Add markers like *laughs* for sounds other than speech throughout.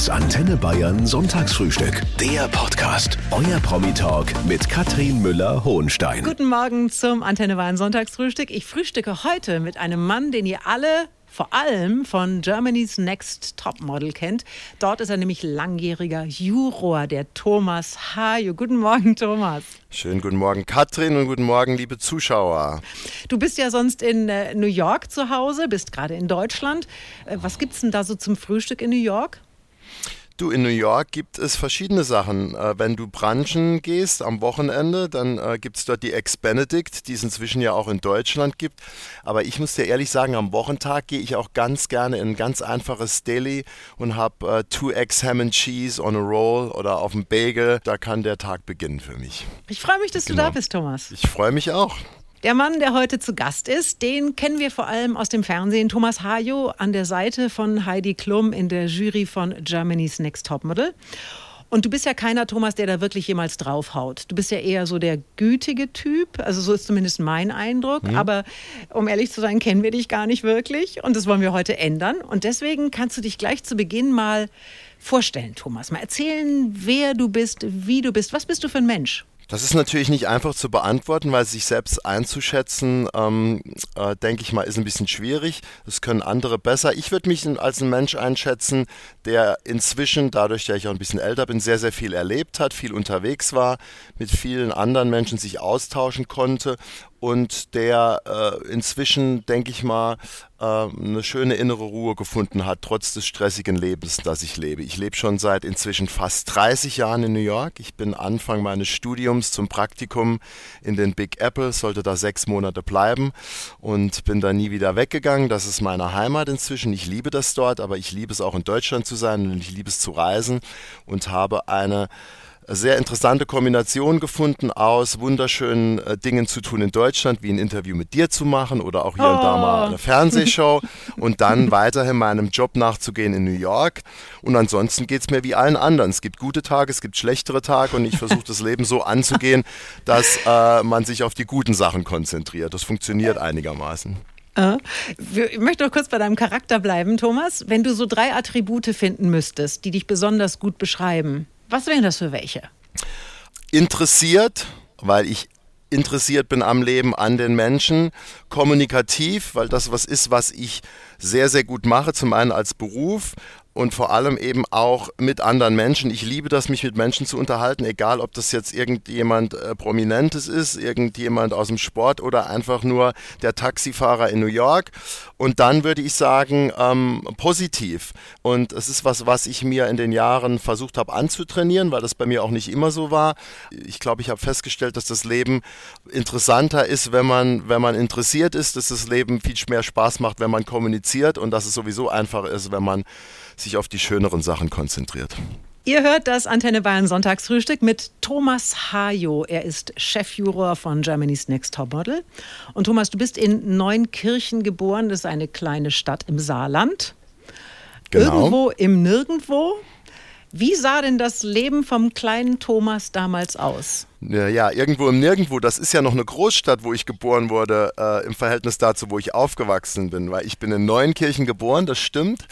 Das Antenne Bayern Sonntagsfrühstück. Der Podcast. Euer Promi-Talk mit Katrin Müller-Hohenstein. Guten Morgen zum Antenne Bayern Sonntagsfrühstück. Ich frühstücke heute mit einem Mann, den ihr alle vor allem von Germany's Next Topmodel kennt. Dort ist er nämlich langjähriger Juror, der Thomas Hajo. Guten Morgen, Thomas. Schönen guten Morgen, Katrin, und guten Morgen, liebe Zuschauer. Du bist ja sonst in äh, New York zu Hause, bist gerade in Deutschland. Äh, was gibt es denn da so zum Frühstück in New York? Du, in New York gibt es verschiedene Sachen. Äh, wenn du branchen gehst am Wochenende, dann äh, gibt es dort die Ex Benedict, die es inzwischen ja auch in Deutschland gibt. Aber ich muss dir ehrlich sagen, am Wochentag gehe ich auch ganz gerne in ein ganz einfaches Deli und habe äh, two Eggs Ham and Cheese on a Roll oder auf dem Bagel. Da kann der Tag beginnen für mich. Ich freue mich, dass genau. du da genau. bist, Thomas. Ich freue mich auch. Der Mann, der heute zu Gast ist, den kennen wir vor allem aus dem Fernsehen. Thomas Hajo an der Seite von Heidi Klum in der Jury von Germany's Next Topmodel. Und du bist ja keiner, Thomas, der da wirklich jemals draufhaut. Du bist ja eher so der gütige Typ. Also so ist zumindest mein Eindruck. Mhm. Aber um ehrlich zu sein, kennen wir dich gar nicht wirklich. Und das wollen wir heute ändern. Und deswegen kannst du dich gleich zu Beginn mal vorstellen, Thomas. Mal erzählen, wer du bist, wie du bist. Was bist du für ein Mensch? Das ist natürlich nicht einfach zu beantworten, weil sich selbst einzuschätzen, ähm, äh, denke ich mal, ist ein bisschen schwierig. Das können andere besser. Ich würde mich als ein Mensch einschätzen, der inzwischen, dadurch, dass ich auch ein bisschen älter bin, sehr, sehr viel erlebt hat, viel unterwegs war, mit vielen anderen Menschen sich austauschen konnte und der äh, inzwischen, denke ich mal, äh, eine schöne innere Ruhe gefunden hat, trotz des stressigen Lebens, das ich lebe. Ich lebe schon seit inzwischen fast 30 Jahren in New York. Ich bin Anfang meines Studiums zum Praktikum in den Big Apple, sollte da sechs Monate bleiben und bin da nie wieder weggegangen. Das ist meine Heimat inzwischen. Ich liebe das dort, aber ich liebe es auch in Deutschland zu sein und ich liebe es zu reisen und habe eine sehr interessante Kombination gefunden aus wunderschönen äh, Dingen zu tun in Deutschland, wie ein Interview mit dir zu machen oder auch hier oh. und da mal eine Fernsehshow *laughs* und dann weiterhin meinem Job nachzugehen in New York. Und ansonsten geht es mir wie allen anderen. Es gibt gute Tage, es gibt schlechtere Tage und ich versuche das Leben so anzugehen, *laughs* dass äh, man sich auf die guten Sachen konzentriert. Das funktioniert einigermaßen. Äh, ich möchte noch kurz bei deinem Charakter bleiben, Thomas. Wenn du so drei Attribute finden müsstest, die dich besonders gut beschreiben, was wären das für welche? Interessiert, weil ich interessiert bin am Leben, an den Menschen, kommunikativ, weil das was ist, was ich sehr, sehr gut mache, zum einen als Beruf und vor allem eben auch mit anderen Menschen. Ich liebe das, mich mit Menschen zu unterhalten, egal ob das jetzt irgendjemand äh, Prominentes ist, irgendjemand aus dem Sport oder einfach nur der Taxifahrer in New York. Und dann würde ich sagen, ähm, positiv. Und es ist was, was ich mir in den Jahren versucht habe anzutrainieren, weil das bei mir auch nicht immer so war. Ich glaube, ich habe festgestellt, dass das Leben interessanter ist, wenn man, wenn man interessiert ist, dass das Leben viel mehr Spaß macht, wenn man kommuniziert und dass es sowieso einfach ist, wenn man sich auf die schöneren Sachen konzentriert. Ihr hört das Antenne Bayern Sonntagsfrühstück mit Thomas Hajo. Er ist Chefjuror von Germany's Next Top Model. Und Thomas, du bist in Neunkirchen geboren. Das ist eine kleine Stadt im Saarland. Genau. Irgendwo im Nirgendwo. Wie sah denn das Leben vom kleinen Thomas damals aus? Ja, irgendwo im Nirgendwo. Das ist ja noch eine Großstadt, wo ich geboren wurde, äh, im Verhältnis dazu, wo ich aufgewachsen bin. Weil ich bin in Neuenkirchen geboren, das stimmt.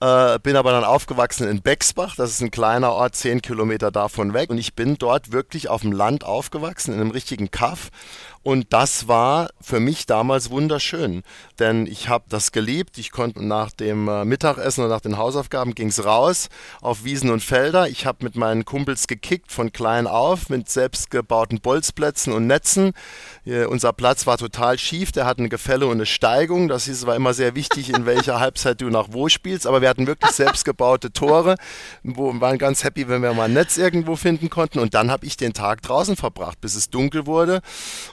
Äh, bin aber dann aufgewachsen in Bexbach. Das ist ein kleiner Ort, zehn Kilometer davon weg. Und ich bin dort wirklich auf dem Land aufgewachsen, in einem richtigen Kaff. Und das war für mich damals wunderschön, denn ich habe das geliebt. Ich konnte nach dem äh, Mittagessen oder nach den Hausaufgaben ging es raus auf Wiesen und Felder. Ich habe mit meinen Kumpels gekickt von klein auf mit selbstgebauten Bolzplätzen und Netzen. Äh, unser Platz war total schief, der hatte eine Gefälle und eine Steigung. Das es war immer sehr wichtig, in welcher *laughs* Halbzeit du nach wo spielst. Aber wir hatten wirklich selbstgebaute Tore, wo waren ganz happy, wenn wir mal ein Netz irgendwo finden konnten. Und dann habe ich den Tag draußen verbracht, bis es dunkel wurde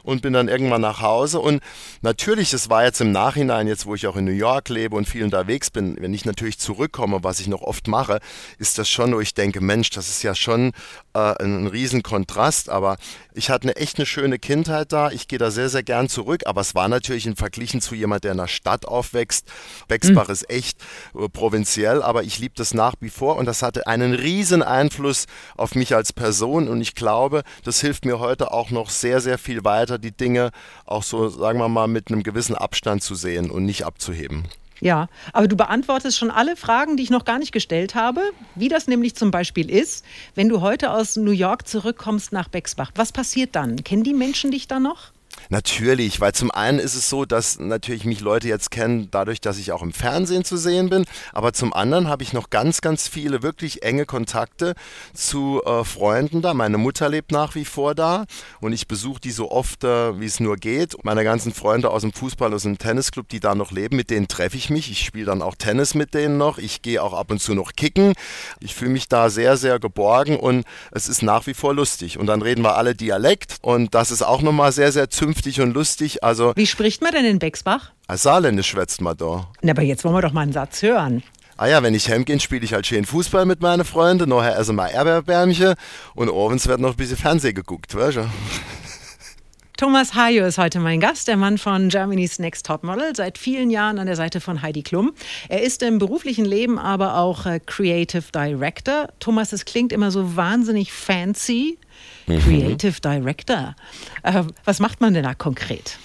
und bin dann irgendwann nach Hause. Und natürlich, es war jetzt im Nachhinein, jetzt wo ich auch in New York lebe und viel unterwegs bin, wenn ich natürlich zurückkomme, was ich noch oft mache, ist das schon, wo ich denke, Mensch, das ist ja schon äh, ein, ein Riesenkontrast. Aber ich hatte eine echt eine schöne Kindheit da. Ich gehe da sehr, sehr gern zurück. Aber es war natürlich in Verglichen zu jemand, der in einer Stadt aufwächst. Bexbach mhm. ist echt äh, provinziell, aber ich liebe das nach wie vor und das hatte einen riesen Einfluss auf mich als Person und ich glaube, das hilft mir heute auch noch sehr, sehr viel weiter, die Dinge auch so, sagen wir mal, mit einem gewissen Abstand zu sehen und nicht abzuheben. Ja, aber du beantwortest schon alle Fragen, die ich noch gar nicht gestellt habe. Wie das nämlich zum Beispiel ist, wenn du heute aus New York zurückkommst nach Bexbach. Was passiert dann? Kennen die Menschen dich da noch? Natürlich, weil zum einen ist es so, dass natürlich mich Leute jetzt kennen, dadurch, dass ich auch im Fernsehen zu sehen bin, aber zum anderen habe ich noch ganz, ganz viele wirklich enge Kontakte zu äh, Freunden da. Meine Mutter lebt nach wie vor da und ich besuche die so oft, äh, wie es nur geht. Meine ganzen Freunde aus dem Fußball, aus dem Tennisclub, die da noch leben, mit denen treffe ich mich. Ich spiele dann auch Tennis mit denen noch. Ich gehe auch ab und zu noch kicken. Ich fühle mich da sehr, sehr geborgen und es ist nach wie vor lustig. Und dann reden wir alle Dialekt und das ist auch nochmal sehr, sehr zünftig vernünftig und lustig. Also Wie spricht man denn in Bexbach? Als Saarländisch schwätzt man da. Na, aber jetzt wollen wir doch mal einen Satz hören. Ah ja, wenn ich heimgehe, spiele ich halt schön Fußball mit meinen Freunden, nachher essen wir Erdbeerbärmchen und abends wird noch ein bisschen Fernsehen geguckt, weißt du? *laughs* Thomas Hayo ist heute mein Gast, der Mann von Germany's Next Topmodel, seit vielen Jahren an der Seite von Heidi Klum. Er ist im beruflichen Leben aber auch äh, Creative Director. Thomas, es klingt immer so wahnsinnig fancy. Creative Director. Äh, was macht man denn da konkret?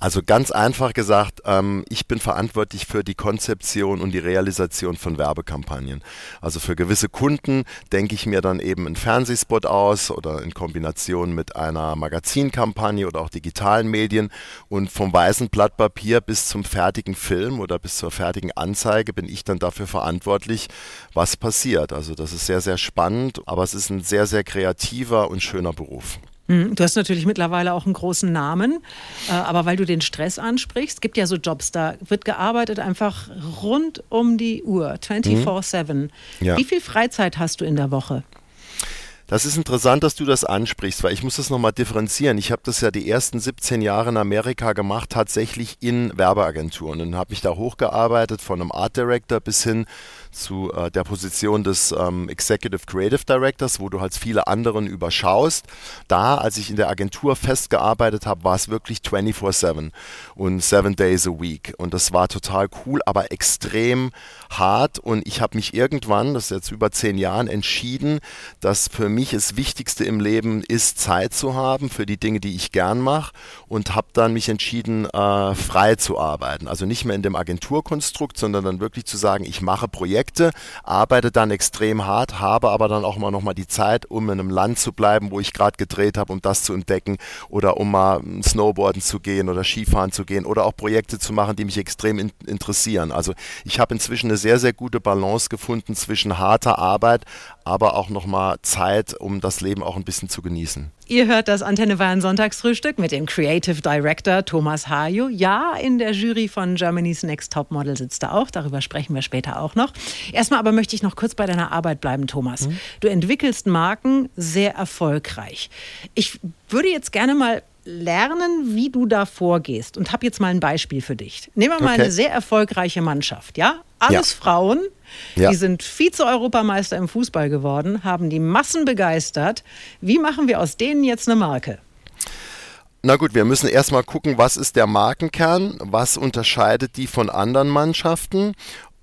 Also ganz einfach gesagt, ähm, ich bin verantwortlich für die Konzeption und die Realisation von Werbekampagnen. Also für gewisse Kunden denke ich mir dann eben einen Fernsehspot aus oder in Kombination mit einer Magazinkampagne oder auch digitalen Medien. Und vom weißen Blatt Papier bis zum fertigen Film oder bis zur fertigen Anzeige bin ich dann dafür verantwortlich, was passiert. Also das ist sehr, sehr spannend, aber es ist ein sehr, sehr kreativer und schöner Beruf. Hm, du hast natürlich mittlerweile auch einen großen Namen, äh, aber weil du den Stress ansprichst, gibt ja so Jobs, da wird gearbeitet einfach rund um die Uhr, 24-7. Mhm. Ja. Wie viel Freizeit hast du in der Woche? Das ist interessant, dass du das ansprichst, weil ich muss das nochmal differenzieren. Ich habe das ja die ersten 17 Jahre in Amerika gemacht, tatsächlich in Werbeagenturen und habe mich da hochgearbeitet von einem Art Director bis hin zu äh, der Position des ähm, Executive Creative Directors, wo du halt viele anderen überschaust. Da, als ich in der Agentur festgearbeitet habe, war es wirklich 24-7 und 7 Days a Week. Und das war total cool, aber extrem hart. Und ich habe mich irgendwann, das ist jetzt über zehn Jahren, entschieden, dass für mich das Wichtigste im Leben ist, Zeit zu haben für die Dinge, die ich gern mache. Und habe dann mich entschieden, äh, frei zu arbeiten. Also nicht mehr in dem Agenturkonstrukt, sondern dann wirklich zu sagen, ich mache Projekte Projekte, arbeite dann extrem hart, habe aber dann auch mal die Zeit, um in einem Land zu bleiben, wo ich gerade gedreht habe, um das zu entdecken oder um mal Snowboarden zu gehen oder Skifahren zu gehen oder auch Projekte zu machen, die mich extrem in interessieren. Also ich habe inzwischen eine sehr, sehr gute Balance gefunden zwischen harter Arbeit, aber auch noch mal Zeit, um das Leben auch ein bisschen zu genießen. Ihr hört das Antenne Bayern Sonntagsfrühstück mit dem Creative Director Thomas Hajo. Ja, in der Jury von Germany's Next Top Model sitzt er auch. Darüber sprechen wir später auch noch. Erstmal aber möchte ich noch kurz bei deiner Arbeit bleiben, Thomas. Mhm. Du entwickelst Marken sehr erfolgreich. Ich würde jetzt gerne mal lernen, wie du da vorgehst und habe jetzt mal ein Beispiel für dich. Nehmen wir mal okay. eine sehr erfolgreiche Mannschaft, ja? Alles ja. Frauen, ja. die sind Vize-Europameister im Fußball geworden, haben die Massen begeistert. Wie machen wir aus denen jetzt eine Marke? Na gut, wir müssen erstmal gucken, was ist der Markenkern, was unterscheidet die von anderen Mannschaften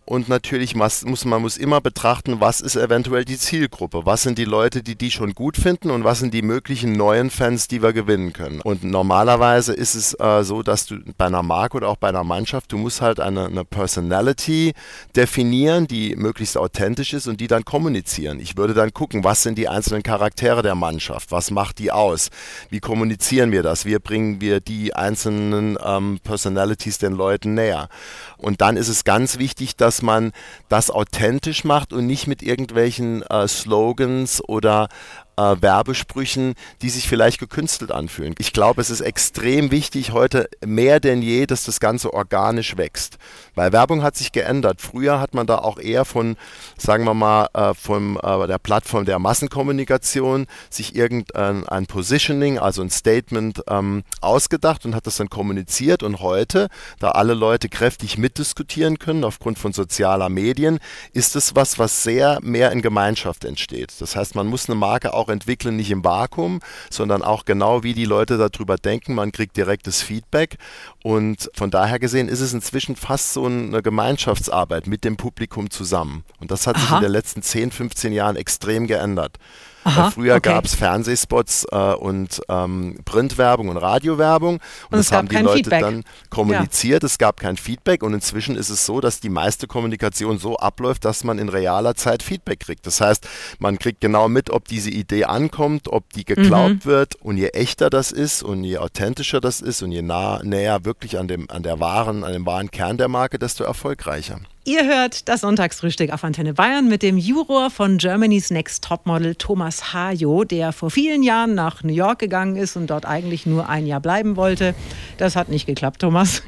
und natürlich muss, man muss immer betrachten, was ist eventuell die Zielgruppe. Was sind die Leute, die die schon gut finden und was sind die möglichen neuen Fans, die wir gewinnen können. Und normalerweise ist es äh, so, dass du bei einer Marke oder auch bei einer Mannschaft, du musst halt eine, eine Personality definieren, die möglichst authentisch ist und die dann kommunizieren. Ich würde dann gucken, was sind die einzelnen Charaktere der Mannschaft, was macht die aus, wie kommunizieren wir das, wie bringen wir die einzelnen ähm, Personalities den Leuten näher. Und dann ist es ganz wichtig, dass man das authentisch macht und nicht mit irgendwelchen äh, Slogans oder äh, Werbesprüchen, die sich vielleicht gekünstelt anfühlen. Ich glaube, es ist extrem wichtig heute mehr denn je, dass das Ganze organisch wächst. Weil Werbung hat sich geändert. Früher hat man da auch eher von, sagen wir mal, äh, von äh, der Plattform der Massenkommunikation sich irgendein ein Positioning, also ein Statement ähm, ausgedacht und hat das dann kommuniziert. Und heute, da alle Leute kräftig mitdiskutieren können aufgrund von sozialer Medien, ist es was, was sehr mehr in Gemeinschaft entsteht. Das heißt, man muss eine Marke auch auch entwickeln, nicht im Vakuum, sondern auch genau, wie die Leute darüber denken. Man kriegt direktes Feedback. Und von daher gesehen ist es inzwischen fast so eine Gemeinschaftsarbeit mit dem Publikum zusammen. Und das hat Aha. sich in den letzten 10, 15 Jahren extrem geändert. Aha, früher okay. gab es Fernsehspots äh, und ähm, Printwerbung und Radiowerbung und, und das haben die Leute Feedback. dann kommuniziert. Ja. Es gab kein Feedback und inzwischen ist es so, dass die meiste Kommunikation so abläuft, dass man in realer Zeit Feedback kriegt. Das heißt, man kriegt genau mit, ob diese Idee ankommt, ob die geglaubt mhm. wird und je echter das ist und je authentischer das ist und je nah, näher wirklich an dem, an der wahren, an dem wahren Kern der Marke, desto erfolgreicher. Ihr hört das Sonntagsfrühstück auf Antenne Bayern mit dem Juror von Germany's Next Topmodel Thomas Hajo, der vor vielen Jahren nach New York gegangen ist und dort eigentlich nur ein Jahr bleiben wollte. Das hat nicht geklappt, Thomas.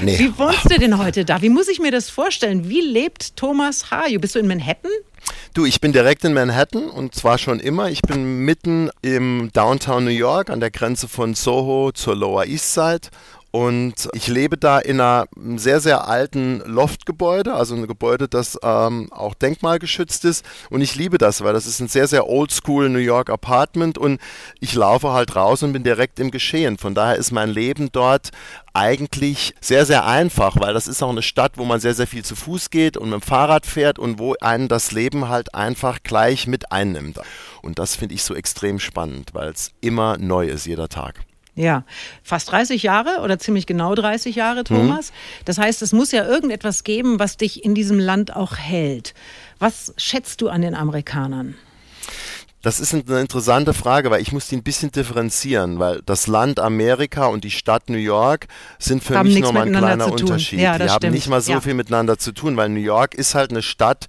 Nee. Wie wohnst du denn heute da? Wie muss ich mir das vorstellen? Wie lebt Thomas Hajo? Bist du in Manhattan? Du, ich bin direkt in Manhattan und zwar schon immer. Ich bin mitten im Downtown New York an der Grenze von Soho zur Lower East Side und ich lebe da in einem sehr, sehr alten Loftgebäude, also ein Gebäude, das ähm, auch denkmalgeschützt ist. Und ich liebe das, weil das ist ein sehr, sehr oldschool New York Apartment und ich laufe halt raus und bin direkt im Geschehen. Von daher ist mein Leben dort eigentlich sehr, sehr einfach, weil das ist auch eine Stadt, wo man sehr, sehr viel zu Fuß geht und mit dem Fahrrad fährt und wo einen das Leben halt einfach gleich mit einnimmt. Und das finde ich so extrem spannend, weil es immer neu ist, jeder Tag. Ja, fast 30 Jahre oder ziemlich genau 30 Jahre, mhm. Thomas. Mhm. Das heißt, es muss ja irgendetwas geben, was dich in diesem Land auch hält. Was schätzt du an den Amerikanern? Das ist eine interessante Frage, weil ich muss die ein bisschen differenzieren, weil das Land Amerika und die Stadt New York sind für haben mich nochmal ein kleiner Unterschied. Ja, die haben nicht mal so ja. viel miteinander zu tun, weil New York ist halt eine Stadt,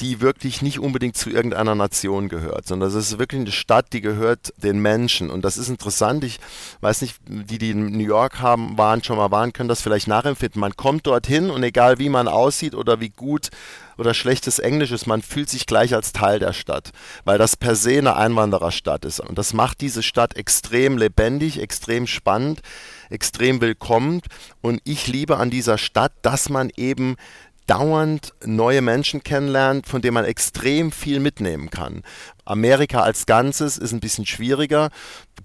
die wirklich nicht unbedingt zu irgendeiner Nation gehört, sondern es ist wirklich eine Stadt, die gehört den Menschen. Und das ist interessant. Ich weiß nicht, die, die in New York haben, waren, schon mal waren, können das vielleicht nachempfinden. Man kommt dorthin und egal wie man aussieht oder wie gut oder schlechtes Englisch ist, man fühlt sich gleich als Teil der Stadt, weil das per se eine Einwandererstadt ist. Und das macht diese Stadt extrem lebendig, extrem spannend, extrem willkommen. Und ich liebe an dieser Stadt, dass man eben dauernd neue Menschen kennenlernt, von denen man extrem viel mitnehmen kann. Amerika als Ganzes ist ein bisschen schwieriger.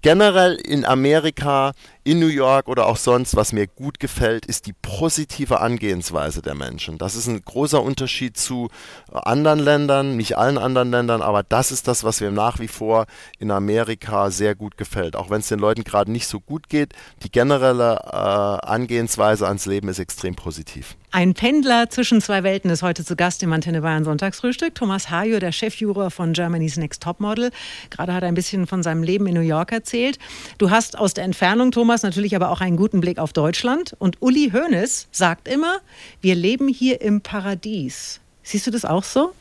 Generell in Amerika, in New York oder auch sonst, was mir gut gefällt, ist die positive Angehensweise der Menschen. Das ist ein großer Unterschied zu anderen Ländern, nicht allen anderen Ländern, aber das ist das, was mir nach wie vor in Amerika sehr gut gefällt. Auch wenn es den Leuten gerade nicht so gut geht, die generelle äh, Angehensweise ans Leben ist extrem positiv. Ein Pendler zwischen zwei Welten ist heute zu Gast im Antenne Bayern Sonntagsfrühstück. Thomas Hajo, der Chefjuror von Germany's Next Next Topmodel. Gerade hat er ein bisschen von seinem Leben in New York erzählt. Du hast aus der Entfernung, Thomas, natürlich aber auch einen guten Blick auf Deutschland. Und Uli Hoeneß sagt immer, wir leben hier im Paradies. Siehst du das auch so?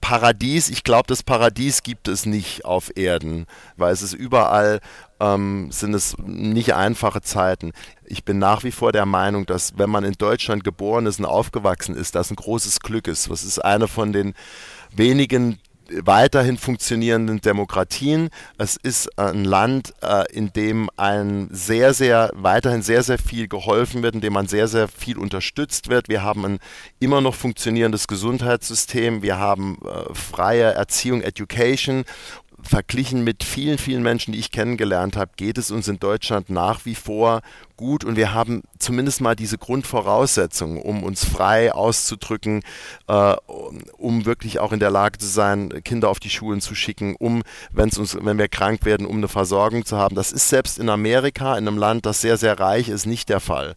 Paradies, ich glaube, das Paradies gibt es nicht auf Erden, weil es ist überall, ähm, sind es nicht einfache Zeiten. Ich bin nach wie vor der Meinung, dass wenn man in Deutschland geboren ist und aufgewachsen ist, das ein großes Glück ist. Das ist eine von den wenigen weiterhin funktionierenden Demokratien. Es ist ein Land, äh, in dem ein sehr, sehr, weiterhin sehr, sehr viel geholfen wird, in dem man sehr, sehr viel unterstützt wird. Wir haben ein immer noch funktionierendes Gesundheitssystem. Wir haben äh, freie Erziehung, Education verglichen mit vielen, vielen Menschen, die ich kennengelernt habe, geht es uns in Deutschland nach wie vor gut und wir haben zumindest mal diese Grundvoraussetzungen, um uns frei auszudrücken, äh, um wirklich auch in der Lage zu sein, Kinder auf die Schulen zu schicken, um, wenn's uns, wenn wir krank werden, um eine Versorgung zu haben. Das ist selbst in Amerika, in einem Land, das sehr, sehr reich ist, nicht der Fall.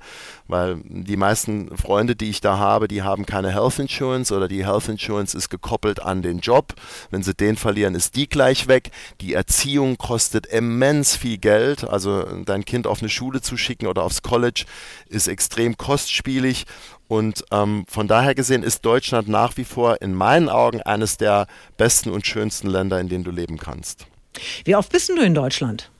Weil die meisten Freunde, die ich da habe, die haben keine Health Insurance oder die Health Insurance ist gekoppelt an den Job. Wenn sie den verlieren, ist die gleich weg. Die Erziehung kostet immens viel Geld. Also dein Kind auf eine Schule zu schicken oder aufs College ist extrem kostspielig. Und ähm, von daher gesehen ist Deutschland nach wie vor in meinen Augen eines der besten und schönsten Länder, in denen du leben kannst. Wie oft bist du in Deutschland?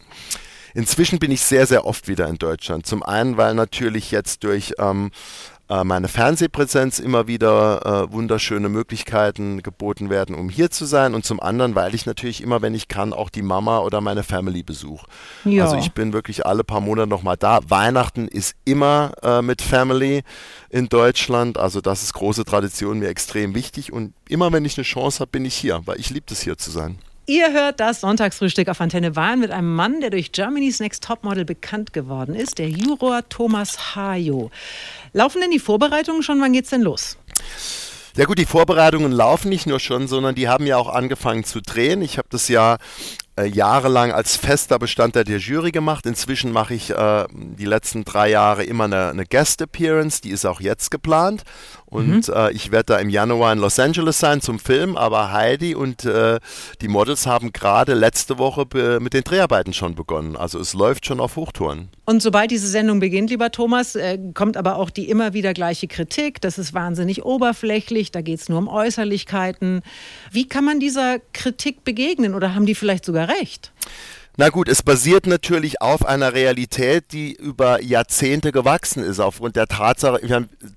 Inzwischen bin ich sehr, sehr oft wieder in Deutschland. Zum einen, weil natürlich jetzt durch ähm, äh, meine Fernsehpräsenz immer wieder äh, wunderschöne Möglichkeiten geboten werden, um hier zu sein. Und zum anderen, weil ich natürlich immer, wenn ich kann, auch die Mama oder meine Family besuche. Ja. Also ich bin wirklich alle paar Monate nochmal da. Weihnachten ist immer äh, mit Family in Deutschland. Also das ist große Tradition, mir extrem wichtig. Und immer wenn ich eine Chance habe, bin ich hier, weil ich liebe es hier zu sein. Ihr hört das Sonntagsfrühstück auf Antenne Bayern mit einem Mann, der durch Germany's Next Topmodel bekannt geworden ist, der Juror Thomas Hajo. Laufen denn die Vorbereitungen schon? Wann geht's denn los? Ja gut, die Vorbereitungen laufen nicht nur schon, sondern die haben ja auch angefangen zu drehen. Ich habe das ja äh, jahrelang als fester Bestandteil der Jury gemacht. Inzwischen mache ich äh, die letzten drei Jahre immer eine, eine Guest Appearance, die ist auch jetzt geplant. Und mhm. äh, ich werde da im Januar in Los Angeles sein zum Film, aber Heidi und äh, die Models haben gerade letzte Woche mit den Dreharbeiten schon begonnen. Also es läuft schon auf Hochtouren. Und sobald diese Sendung beginnt, lieber Thomas, äh, kommt aber auch die immer wieder gleiche Kritik. Das ist wahnsinnig oberflächlich, da geht es nur um Äußerlichkeiten. Wie kann man dieser Kritik begegnen oder haben die vielleicht sogar recht? Na gut, es basiert natürlich auf einer Realität, die über Jahrzehnte gewachsen ist, aufgrund der Tatsache,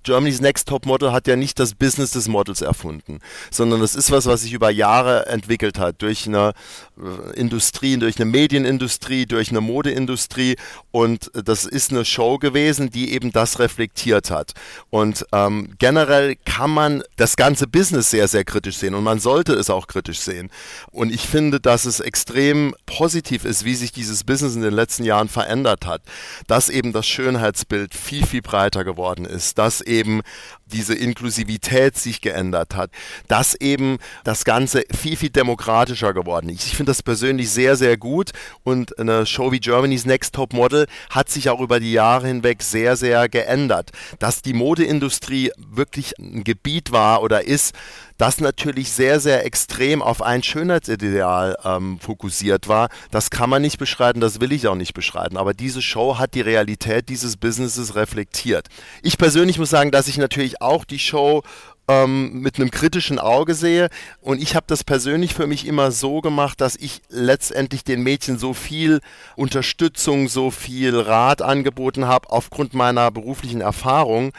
Germany's Next Top Model hat ja nicht das Business des Models erfunden, sondern das ist was, was sich über Jahre entwickelt hat, durch eine äh, Industrie, durch eine Medienindustrie, durch eine Modeindustrie und das ist eine Show gewesen, die eben das reflektiert hat. Und ähm, generell kann man das ganze Business sehr, sehr kritisch sehen und man sollte es auch kritisch sehen. Und ich finde, dass es extrem positiv ist, wie sich dieses Business in den letzten Jahren verändert hat, dass eben das Schönheitsbild viel, viel breiter geworden ist, dass eben diese Inklusivität sich geändert hat, dass eben das Ganze viel, viel demokratischer geworden ist. Ich finde das persönlich sehr, sehr gut und eine Show wie Germany's Next Top Model hat sich auch über die Jahre hinweg sehr, sehr geändert. Dass die Modeindustrie wirklich ein Gebiet war oder ist, das natürlich sehr, sehr extrem auf ein Schönheitsideal ähm, fokussiert war. Das kann man nicht beschreiten, das will ich auch nicht beschreiten. Aber diese Show hat die Realität dieses Businesses reflektiert. Ich persönlich muss sagen, dass ich natürlich auch die Show ähm, mit einem kritischen Auge sehe. Und ich habe das persönlich für mich immer so gemacht, dass ich letztendlich den Mädchen so viel Unterstützung, so viel Rat angeboten habe aufgrund meiner beruflichen Erfahrung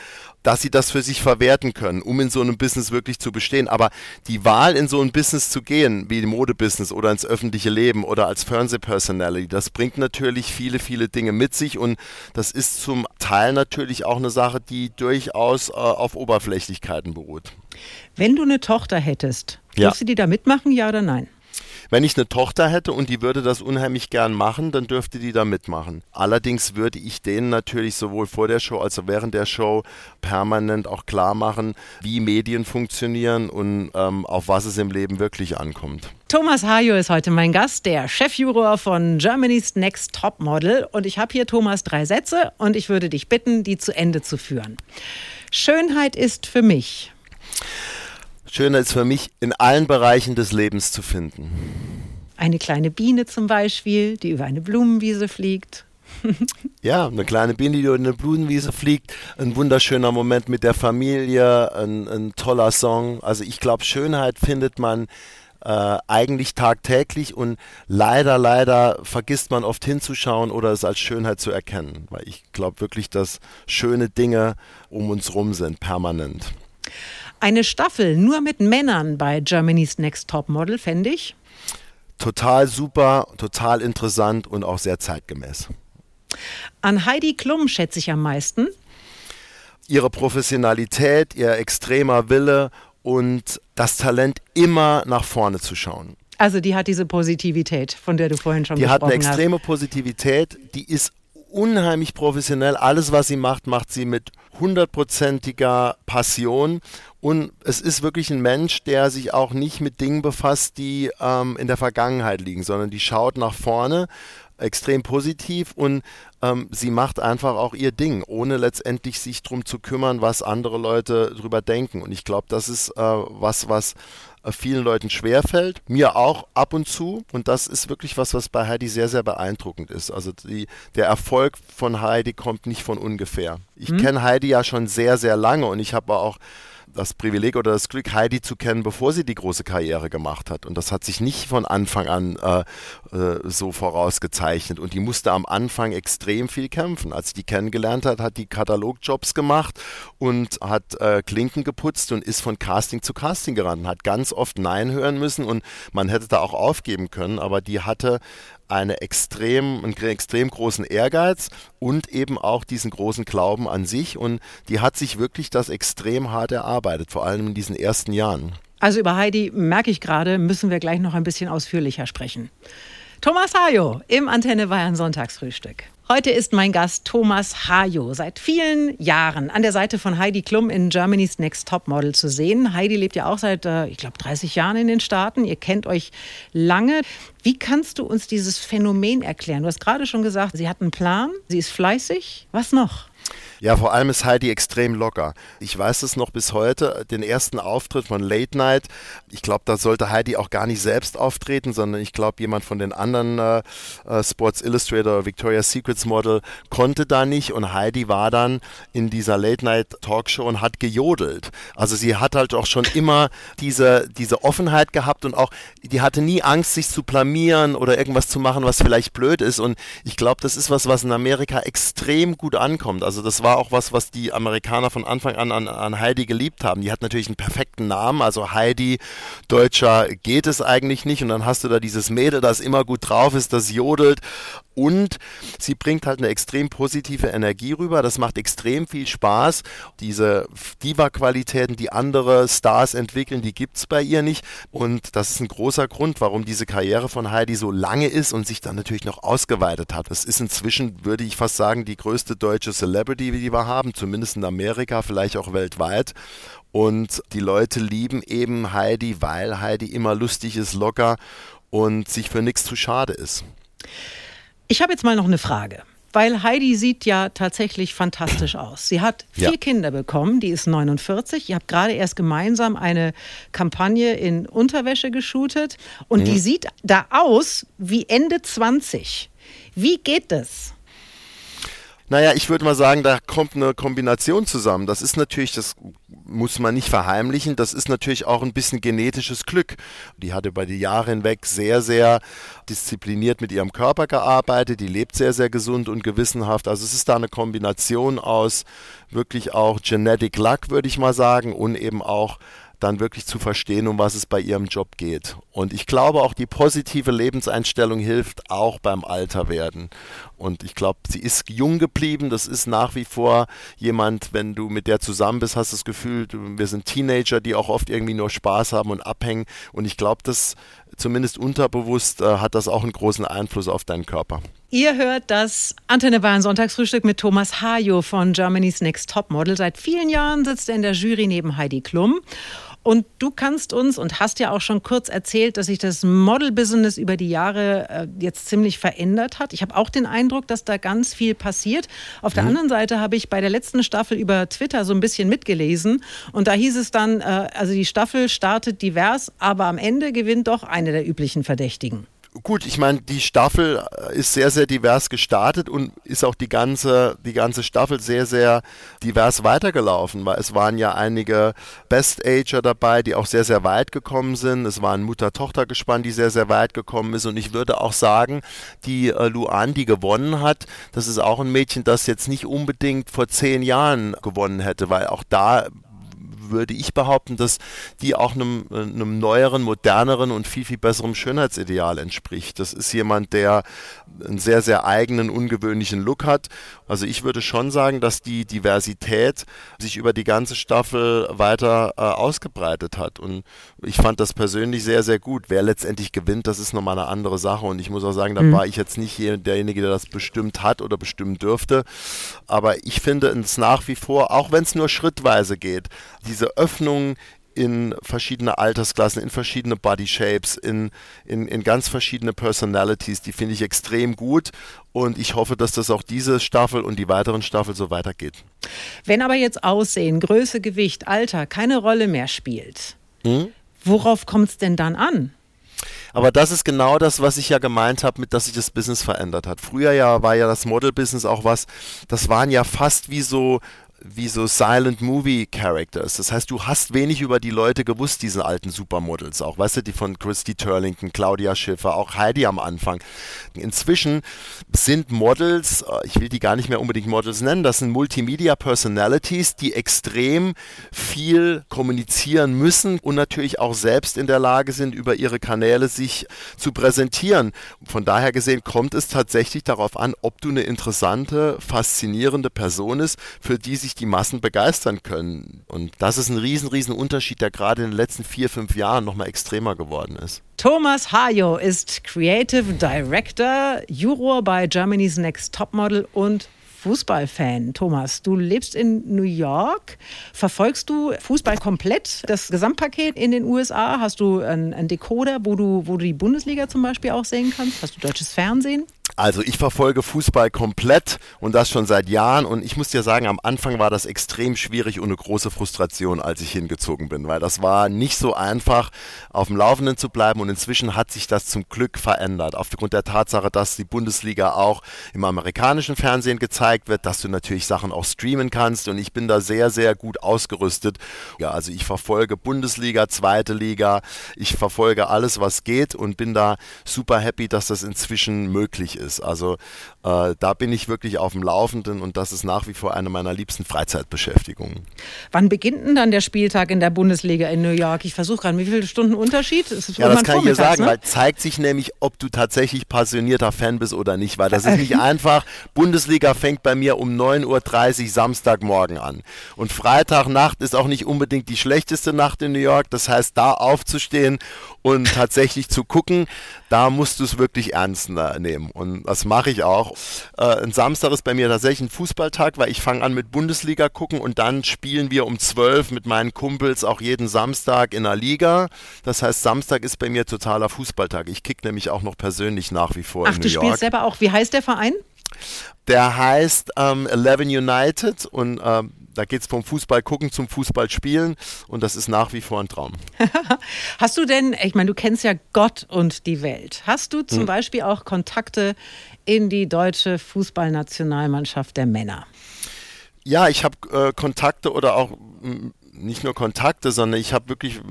dass sie das für sich verwerten können, um in so einem Business wirklich zu bestehen. Aber die Wahl, in so ein Business zu gehen, wie im Modebusiness oder ins öffentliche Leben oder als Fernsehpersonality, das bringt natürlich viele, viele Dinge mit sich und das ist zum Teil natürlich auch eine Sache, die durchaus äh, auf Oberflächlichkeiten beruht. Wenn du eine Tochter hättest, ja. dürfte die da mitmachen, ja oder nein? Wenn ich eine Tochter hätte und die würde das unheimlich gern machen, dann dürfte die da mitmachen. Allerdings würde ich denen natürlich sowohl vor der Show als auch während der Show permanent auch klar machen, wie Medien funktionieren und ähm, auf was es im Leben wirklich ankommt. Thomas Hajo ist heute mein Gast, der Chefjuror von Germany's Next Top Model. Und ich habe hier, Thomas, drei Sätze und ich würde dich bitten, die zu Ende zu führen. Schönheit ist für mich. Schöner ist für mich, in allen Bereichen des Lebens zu finden. Eine kleine Biene zum Beispiel, die über eine Blumenwiese fliegt. *laughs* ja, eine kleine Biene, die über eine Blumenwiese fliegt. Ein wunderschöner Moment mit der Familie, ein, ein toller Song. Also ich glaube, Schönheit findet man äh, eigentlich tagtäglich und leider, leider vergisst man oft hinzuschauen oder es als Schönheit zu erkennen. Weil ich glaube wirklich, dass schöne Dinge um uns rum sind, permanent. Eine Staffel nur mit Männern bei Germany's Next Top Model, fände ich. Total super, total interessant und auch sehr zeitgemäß. An Heidi Klum schätze ich am meisten. Ihre Professionalität, ihr extremer Wille und das Talent, immer nach vorne zu schauen. Also die hat diese Positivität, von der du vorhin schon die gesprochen hast. Die hat eine extreme hast. Positivität, die ist unheimlich professionell. Alles, was sie macht, macht sie mit hundertprozentiger Passion. Und es ist wirklich ein Mensch, der sich auch nicht mit Dingen befasst, die ähm, in der Vergangenheit liegen, sondern die schaut nach vorne, extrem positiv und ähm, sie macht einfach auch ihr Ding, ohne letztendlich sich darum zu kümmern, was andere Leute drüber denken. Und ich glaube, das ist äh, was, was äh, vielen Leuten schwerfällt, mir auch ab und zu. Und das ist wirklich was, was bei Heidi sehr, sehr beeindruckend ist. Also die, der Erfolg von Heidi kommt nicht von ungefähr. Ich hm. kenne Heidi ja schon sehr, sehr lange und ich habe auch das Privileg oder das Glück, Heidi zu kennen, bevor sie die große Karriere gemacht hat. Und das hat sich nicht von Anfang an äh, äh, so vorausgezeichnet. Und die musste am Anfang extrem viel kämpfen. Als sie die kennengelernt hat, hat die Katalogjobs gemacht und hat äh, Klinken geputzt und ist von Casting zu Casting gerannt, hat ganz oft Nein hören müssen und man hätte da auch aufgeben können, aber die hatte eine extrem, einen extrem großen Ehrgeiz und eben auch diesen großen Glauben an sich. Und die hat sich wirklich das extrem hart erarbeitet, vor allem in diesen ersten Jahren. Also über Heidi merke ich gerade, müssen wir gleich noch ein bisschen ausführlicher sprechen. Thomas Hajo im Antenne Bayern Sonntagsfrühstück. Heute ist mein Gast Thomas Hajo, seit vielen Jahren an der Seite von Heidi Klum in Germany's Next Top Model zu sehen. Heidi lebt ja auch seit, äh, ich glaube, 30 Jahren in den Staaten. Ihr kennt euch lange. Wie kannst du uns dieses Phänomen erklären? Du hast gerade schon gesagt, sie hat einen Plan, sie ist fleißig. Was noch? Ja, vor allem ist Heidi extrem locker. Ich weiß es noch bis heute, den ersten Auftritt von Late Night. Ich glaube, da sollte Heidi auch gar nicht selbst auftreten, sondern ich glaube, jemand von den anderen äh, äh, Sports Illustrator, Victoria's Secrets Model konnte da nicht und Heidi war dann in dieser Late Night Talkshow und hat gejodelt. Also sie hat halt auch schon immer diese, diese Offenheit gehabt und auch, die hatte nie Angst, sich zu blamieren oder irgendwas zu machen, was vielleicht blöd ist. Und ich glaube, das ist was, was in Amerika extrem gut ankommt. Also das war war auch was, was die Amerikaner von Anfang an, an an Heidi geliebt haben. Die hat natürlich einen perfekten Namen, also Heidi, Deutscher geht es eigentlich nicht. Und dann hast du da dieses Mädel, das immer gut drauf ist, das jodelt und sie bringt halt eine extrem positive Energie rüber. Das macht extrem viel Spaß. Diese Diva-Qualitäten, die andere Stars entwickeln, die gibt es bei ihr nicht. Und das ist ein großer Grund, warum diese Karriere von Heidi so lange ist und sich dann natürlich noch ausgeweitet hat. Es ist inzwischen, würde ich fast sagen, die größte deutsche Celebrity, die wir haben, zumindest in Amerika, vielleicht auch weltweit. Und die Leute lieben eben Heidi, weil Heidi immer lustig ist, locker und sich für nichts zu schade ist. Ich habe jetzt mal noch eine Frage. Weil Heidi sieht ja tatsächlich fantastisch aus. Sie hat vier ja. Kinder bekommen, die ist 49. Ihr habt gerade erst gemeinsam eine Kampagne in Unterwäsche geshootet und mhm. die sieht da aus wie Ende 20. Wie geht das? Naja, ich würde mal sagen, da kommt eine Kombination zusammen. Das ist natürlich, das muss man nicht verheimlichen, das ist natürlich auch ein bisschen genetisches Glück. Die hat über die Jahre hinweg sehr, sehr diszipliniert mit ihrem Körper gearbeitet, die lebt sehr, sehr gesund und gewissenhaft. Also es ist da eine Kombination aus wirklich auch Genetic Luck, würde ich mal sagen, und eben auch dann wirklich zu verstehen, um was es bei ihrem Job geht. Und ich glaube auch die positive Lebenseinstellung hilft auch beim Alterwerden. Und ich glaube, sie ist jung geblieben. Das ist nach wie vor jemand, wenn du mit der zusammen bist, hast du das Gefühl, wir sind Teenager, die auch oft irgendwie nur Spaß haben und abhängen. Und ich glaube, das zumindest unterbewusst äh, hat das auch einen großen Einfluss auf deinen Körper. Ihr hört das Antenne Bayern Sonntagsfrühstück mit Thomas Hajo von Germany's Next Top Model. Seit vielen Jahren sitzt er in der Jury neben Heidi Klum. Und du kannst uns und hast ja auch schon kurz erzählt, dass sich das Model-Business über die Jahre äh, jetzt ziemlich verändert hat. Ich habe auch den Eindruck, dass da ganz viel passiert. Auf der mhm. anderen Seite habe ich bei der letzten Staffel über Twitter so ein bisschen mitgelesen und da hieß es dann, äh, also die Staffel startet divers, aber am Ende gewinnt doch eine der üblichen Verdächtigen gut, ich meine, die Staffel äh, ist sehr, sehr divers gestartet und ist auch die ganze, die ganze Staffel sehr, sehr divers weitergelaufen, weil es waren ja einige Best-Ager dabei, die auch sehr, sehr weit gekommen sind. Es war ein Mutter-Tochter-Gespann, die sehr, sehr weit gekommen ist. Und ich würde auch sagen, die äh, Luan, die gewonnen hat, das ist auch ein Mädchen, das jetzt nicht unbedingt vor zehn Jahren gewonnen hätte, weil auch da würde ich behaupten, dass die auch einem, einem neueren, moderneren und viel, viel besseren Schönheitsideal entspricht. Das ist jemand, der einen sehr, sehr eigenen, ungewöhnlichen Look hat. Also ich würde schon sagen, dass die Diversität sich über die ganze Staffel weiter äh, ausgebreitet hat. Und ich fand das persönlich sehr, sehr gut. Wer letztendlich gewinnt, das ist nochmal eine andere Sache. Und ich muss auch sagen, da mhm. war ich jetzt nicht derjenige, der das bestimmt hat oder bestimmen dürfte. Aber ich finde es nach wie vor, auch wenn es nur schrittweise geht, diese Öffnung in verschiedene Altersklassen, in verschiedene Body Shapes, in, in, in ganz verschiedene Personalities. Die finde ich extrem gut und ich hoffe, dass das auch diese Staffel und die weiteren Staffeln so weitergeht. Wenn aber jetzt Aussehen, Größe, Gewicht, Alter keine Rolle mehr spielt, hm? worauf kommt es denn dann an? Aber das ist genau das, was ich ja gemeint habe, mit dass sich das Business verändert hat. Früher ja war ja das Model-Business auch was, das waren ja fast wie so wie so Silent Movie Characters. Das heißt, du hast wenig über die Leute gewusst, diese alten Supermodels auch. Weißt du, die von Christy Turlington, Claudia Schiffer, auch Heidi am Anfang. Inzwischen sind Models, äh, ich will die gar nicht mehr unbedingt Models nennen, das sind Multimedia Personalities, die extrem viel kommunizieren müssen und natürlich auch selbst in der Lage sind, über ihre Kanäle sich zu präsentieren. Von daher gesehen kommt es tatsächlich darauf an, ob du eine interessante, faszinierende Person ist, für die sich sich die Massen begeistern können. Und das ist ein riesen, riesen Unterschied, der gerade in den letzten vier, fünf Jahren nochmal extremer geworden ist. Thomas Hajo ist Creative Director, Juror bei Germany's Next Topmodel und Fußballfan. Thomas, du lebst in New York. Verfolgst du Fußball komplett, das Gesamtpaket in den USA? Hast du einen, einen Decoder, wo du, wo du die Bundesliga zum Beispiel auch sehen kannst? Hast du deutsches Fernsehen? Also ich verfolge Fußball komplett und das schon seit Jahren und ich muss dir sagen, am Anfang war das extrem schwierig und eine große Frustration, als ich hingezogen bin, weil das war nicht so einfach, auf dem Laufenden zu bleiben und inzwischen hat sich das zum Glück verändert, aufgrund der Tatsache, dass die Bundesliga auch im amerikanischen Fernsehen gezeigt wird, dass du natürlich Sachen auch streamen kannst und ich bin da sehr, sehr gut ausgerüstet. Ja, also ich verfolge Bundesliga, zweite Liga, ich verfolge alles, was geht und bin da super happy, dass das inzwischen möglich ist ist. Also äh, da bin ich wirklich auf dem Laufenden und das ist nach wie vor eine meiner liebsten Freizeitbeschäftigungen. Wann beginnt denn dann der Spieltag in der Bundesliga in New York? Ich versuche gerade, wie viele Stunden Unterschied? Das ja, das kann ich dir sagen, ne? weil zeigt sich nämlich, ob du tatsächlich passionierter Fan bist oder nicht, weil das ist nicht *laughs* einfach. Bundesliga fängt bei mir um 9.30 Uhr Samstagmorgen an. Und Freitagnacht ist auch nicht unbedingt die schlechteste Nacht in New York. Das heißt, da aufzustehen und tatsächlich zu gucken, da musst du es wirklich ernst nehmen. Und das mache ich auch. Äh, ein Samstag ist bei mir tatsächlich ein Fußballtag, weil ich fange an mit Bundesliga gucken und dann spielen wir um 12 mit meinen Kumpels auch jeden Samstag in der Liga. Das heißt, Samstag ist bei mir totaler Fußballtag. Ich kicke nämlich auch noch persönlich nach wie vor Ach, in New York. Ach, du spielst selber auch. Wie heißt der Verein? Der heißt ähm, Eleven United und ähm, da geht es vom Fußball gucken zum Fußball spielen und das ist nach wie vor ein Traum. *laughs* Hast du denn, ich meine, du kennst ja Gott und die Welt. Hast du zum hm. Beispiel auch Kontakte in die deutsche Fußballnationalmannschaft der Männer? Ja, ich habe äh, Kontakte oder auch nicht nur Kontakte, sondern ich habe wirklich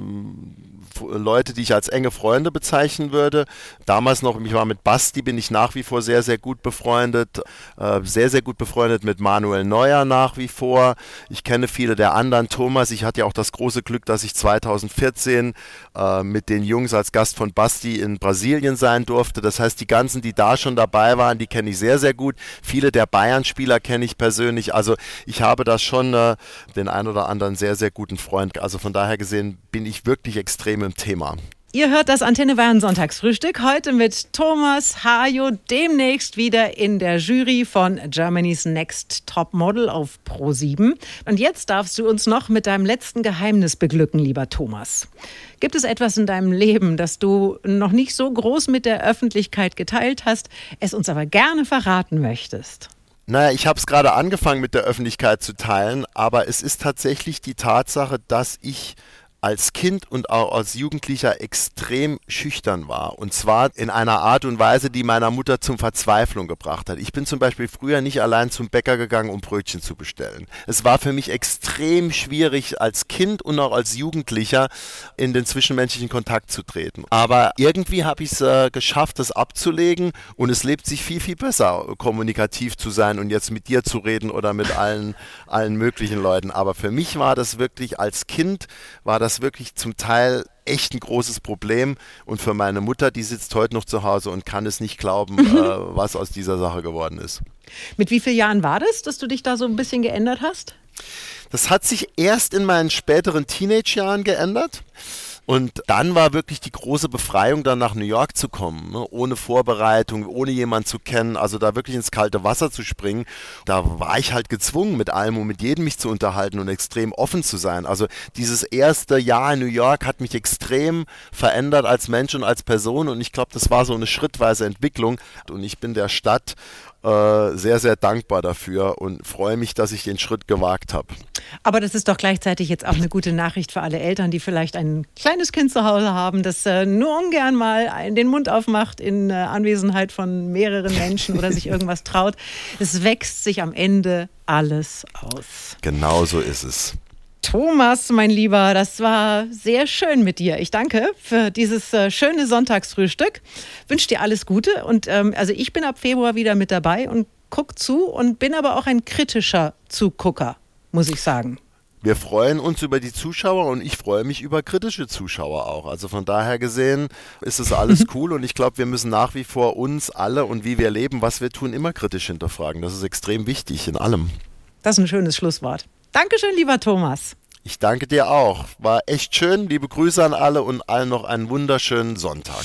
Leute, die ich als enge Freunde bezeichnen würde. Damals noch, ich war mit Basti, bin ich nach wie vor sehr, sehr gut befreundet. Äh, sehr, sehr gut befreundet mit Manuel Neuer nach wie vor. Ich kenne viele der anderen. Thomas, ich hatte ja auch das große Glück, dass ich 2014 äh, mit den Jungs als Gast von Basti in Brasilien sein durfte. Das heißt, die ganzen, die da schon dabei waren, die kenne ich sehr, sehr gut. Viele der Bayern-Spieler kenne ich persönlich. Also ich habe da schon äh, den ein oder anderen sehr, sehr guten Freund. Also von daher gesehen bin ich wirklich extrem im Thema. Ihr hört das Antenne Bayern Sonntagsfrühstück heute mit Thomas Hajo, demnächst wieder in der Jury von Germany's Next Top Model auf Pro 7. Und jetzt darfst du uns noch mit deinem letzten Geheimnis beglücken, lieber Thomas. Gibt es etwas in deinem Leben, das du noch nicht so groß mit der Öffentlichkeit geteilt hast, es uns aber gerne verraten möchtest? Naja, ich habe es gerade angefangen mit der Öffentlichkeit zu teilen, aber es ist tatsächlich die Tatsache, dass ich als Kind und auch als Jugendlicher extrem schüchtern war. Und zwar in einer Art und Weise, die meiner Mutter zum Verzweiflung gebracht hat. Ich bin zum Beispiel früher nicht allein zum Bäcker gegangen, um Brötchen zu bestellen. Es war für mich extrem schwierig, als Kind und auch als Jugendlicher in den zwischenmenschlichen Kontakt zu treten. Aber irgendwie habe ich es äh, geschafft, das abzulegen und es lebt sich viel, viel besser, kommunikativ zu sein und jetzt mit dir zu reden oder mit allen, *laughs* allen möglichen Leuten. Aber für mich war das wirklich als Kind, war das das wirklich zum Teil echt ein großes Problem. Und für meine Mutter, die sitzt heute noch zu Hause und kann es nicht glauben, mhm. äh, was aus dieser Sache geworden ist. Mit wie vielen Jahren war das, dass du dich da so ein bisschen geändert hast? Das hat sich erst in meinen späteren Teenage-Jahren geändert. Und dann war wirklich die große Befreiung, dann nach New York zu kommen, ne? ohne Vorbereitung, ohne jemanden zu kennen, also da wirklich ins kalte Wasser zu springen. Da war ich halt gezwungen, mit allem und mit jedem mich zu unterhalten und extrem offen zu sein. Also dieses erste Jahr in New York hat mich extrem verändert als Mensch und als Person und ich glaube, das war so eine schrittweise Entwicklung. Und ich bin der Stadt äh, sehr, sehr dankbar dafür und freue mich, dass ich den Schritt gewagt habe. Aber das ist doch gleichzeitig jetzt auch eine gute Nachricht für alle Eltern, die vielleicht ein kleines Kind zu Hause haben, das äh, nur ungern mal den Mund aufmacht in äh, Anwesenheit von mehreren Menschen oder sich irgendwas traut. Es wächst sich am Ende alles aus. Genau so ist es. Thomas, mein Lieber, das war sehr schön mit dir. Ich danke für dieses äh, schöne Sonntagsfrühstück. Wünsche dir alles Gute und ähm, also ich bin ab Februar wieder mit dabei und guck zu und bin aber auch ein kritischer Zugucker, muss ich sagen. Wir freuen uns über die Zuschauer und ich freue mich über kritische Zuschauer auch. Also von daher gesehen ist es alles *laughs* cool und ich glaube, wir müssen nach wie vor uns alle und wie wir leben, was wir tun, immer kritisch hinterfragen. Das ist extrem wichtig in allem. Das ist ein schönes Schlusswort. Dankeschön, lieber Thomas. Ich danke dir auch. War echt schön. Liebe Grüße an alle und allen noch einen wunderschönen Sonntag.